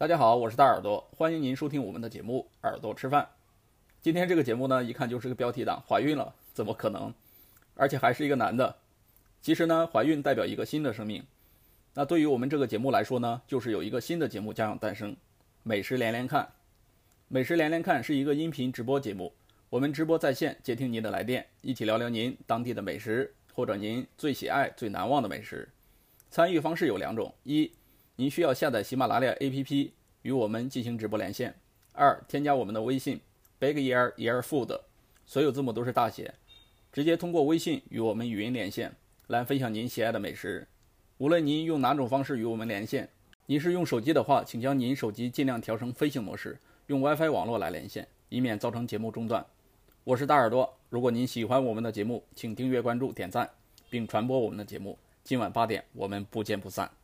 大家好，我是大耳朵，欢迎您收听我们的节目《耳朵吃饭》。今天这个节目呢，一看就是个标题党，怀孕了？怎么可能？而且还是一个男的。其实呢，怀孕代表一个新的生命。那对于我们这个节目来说呢，就是有一个新的节目将要诞生——美食连连看。美食连连看是一个音频直播节目，我们直播在线，接听您的来电，一起聊聊您当地的美食，或者您最喜爱、最难忘的美食。参与方式有两种：一您需要下载喜马拉雅 APP 与我们进行直播连线。二、添加我们的微信 Big Year Year Food，所有字母都是大写，直接通过微信与我们语音连线，来分享您喜爱的美食。无论您用哪种方式与我们连线，您是用手机的话，请将您手机尽量调成飞行模式，用 WiFi 网络来连线，以免造成节目中断。我是大耳朵，如果您喜欢我们的节目，请订阅、关注、点赞，并传播我们的节目。今晚八点，我们不见不散。